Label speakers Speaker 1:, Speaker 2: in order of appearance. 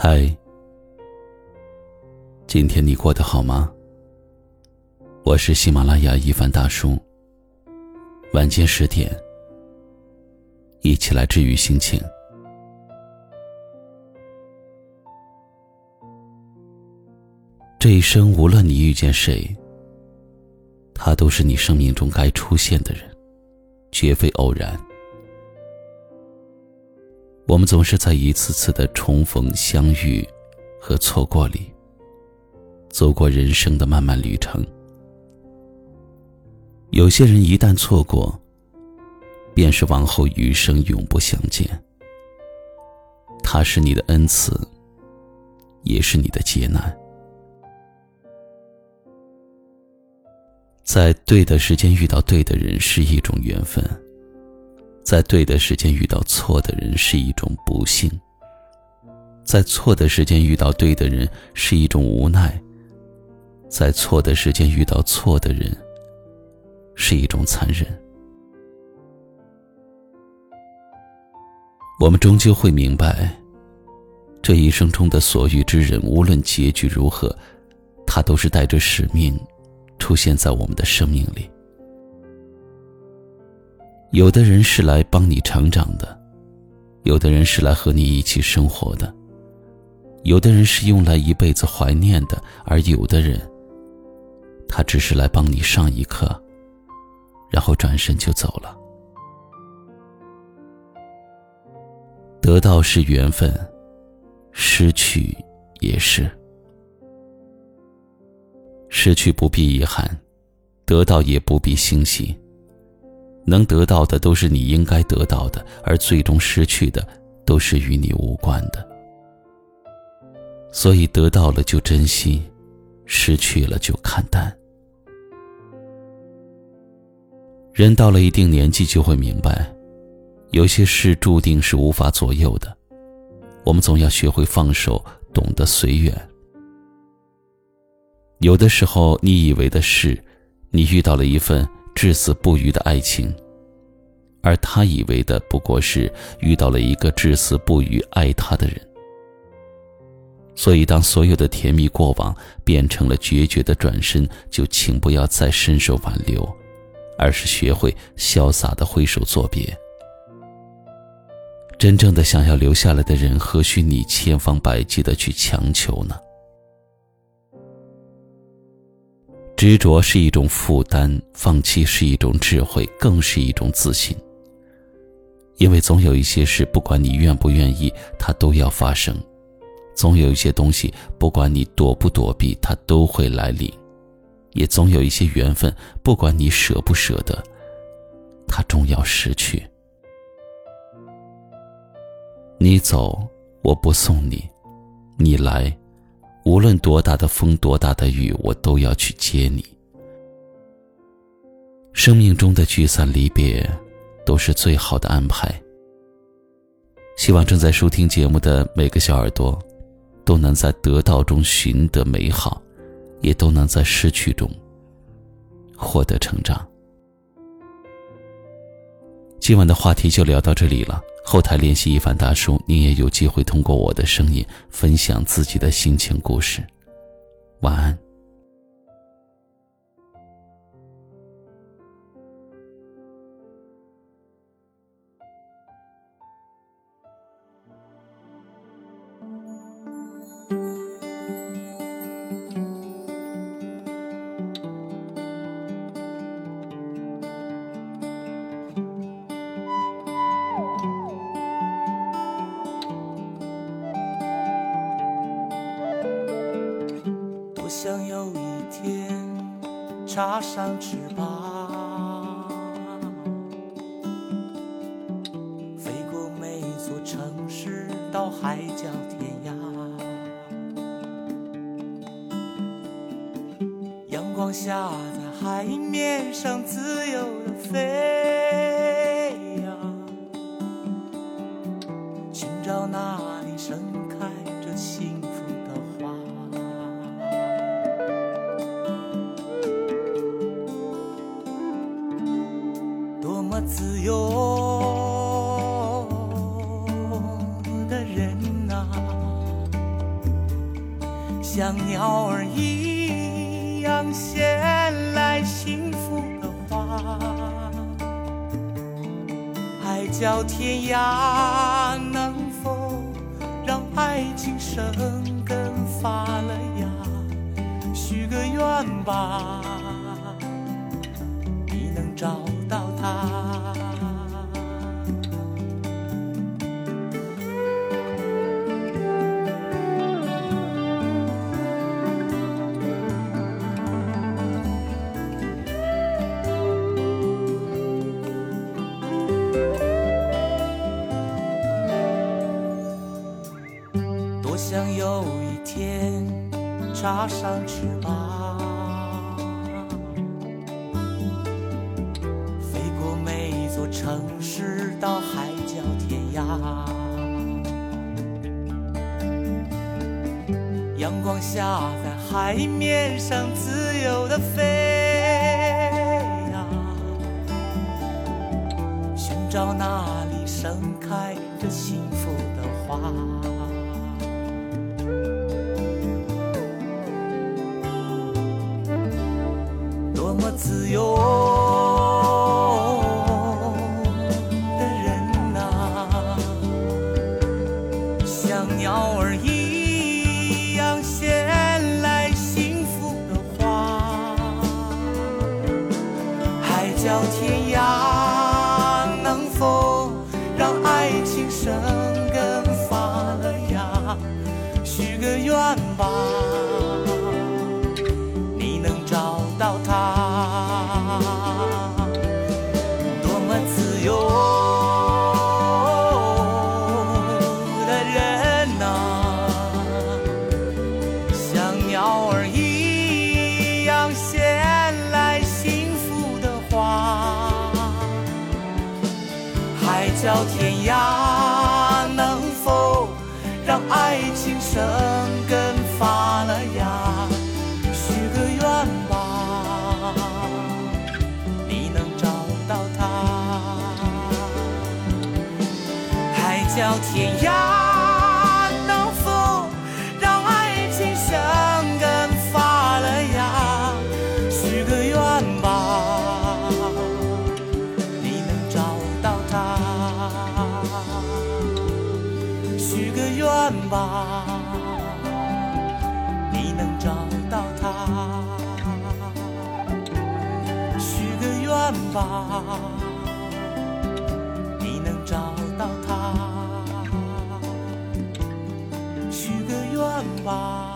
Speaker 1: 嗨，今天你过得好吗？我是喜马拉雅一凡大叔。晚间十点，一起来治愈心情。这一生，无论你遇见谁，他都是你生命中该出现的人，绝非偶然。我们总是在一次次的重逢、相遇和错过里，走过人生的漫漫旅程。有些人一旦错过，便是往后余生永不相见。他是你的恩赐，也是你的劫难。在对的时间遇到对的人是一种缘分。在对的时间遇到错的人是一种不幸，在错的时间遇到对的人是一种无奈，在错的时间遇到错的人是一种残忍。我们终究会明白，这一生中的所遇之人，无论结局如何，他都是带着使命出现在我们的生命里。有的人是来帮你成长的，有的人是来和你一起生活的，有的人是用来一辈子怀念的，而有的人，他只是来帮你上一课，然后转身就走了。得到是缘分，失去也是。失去不必遗憾，得到也不必欣喜。能得到的都是你应该得到的，而最终失去的都是与你无关的。所以得到了就珍惜，失去了就看淡。人到了一定年纪就会明白，有些事注定是无法左右的，我们总要学会放手，懂得随缘。有的时候，你以为的事，你遇到了一份。至死不渝的爱情，而他以为的不过是遇到了一个至死不渝爱他的人。所以，当所有的甜蜜过往变成了决绝的转身，就请不要再伸手挽留，而是学会潇洒的挥手作别。真正的想要留下来的人，何须你千方百计的去强求呢？执着是一种负担，放弃是一种智慧，更是一种自信。因为总有一些事，不管你愿不愿意，它都要发生；总有一些东西，不管你躲不躲避，它都会来临；也总有一些缘分，不管你舍不舍得，它终要失去。你走，我不送你；你来。无论多大的风，多大的雨，我都要去接你。生命中的聚散离别，都是最好的安排。希望正在收听节目的每个小耳朵，都能在得到中寻得美好，也都能在失去中获得成长。今晚的话题就聊到这里了。后台联系一凡大叔，你也有机会通过我的声音分享自己的心情故事。晚安。
Speaker 2: 想有一天插上翅膀，飞过每座城市，到海角天涯。阳光下，在海面上自由的飞呀，寻找那里盛开着星自由的人啊，像鸟儿一样衔来幸福的花，海角天涯能否让爱情生根发了芽？许个愿吧，你能找到他。想有一天插上翅膀，飞过每一座城市，到海角天涯。阳光下，在海面上自由的飞呀，寻找那里盛开着幸福的花。到天涯，能否让爱情生根发了芽？许个愿吧。海角天涯，能否让爱情生根发了芽？许个愿吧，你能找到他。海角天涯，个愿吧。你能找到他，许个愿吧。你能找到他，许个愿吧。《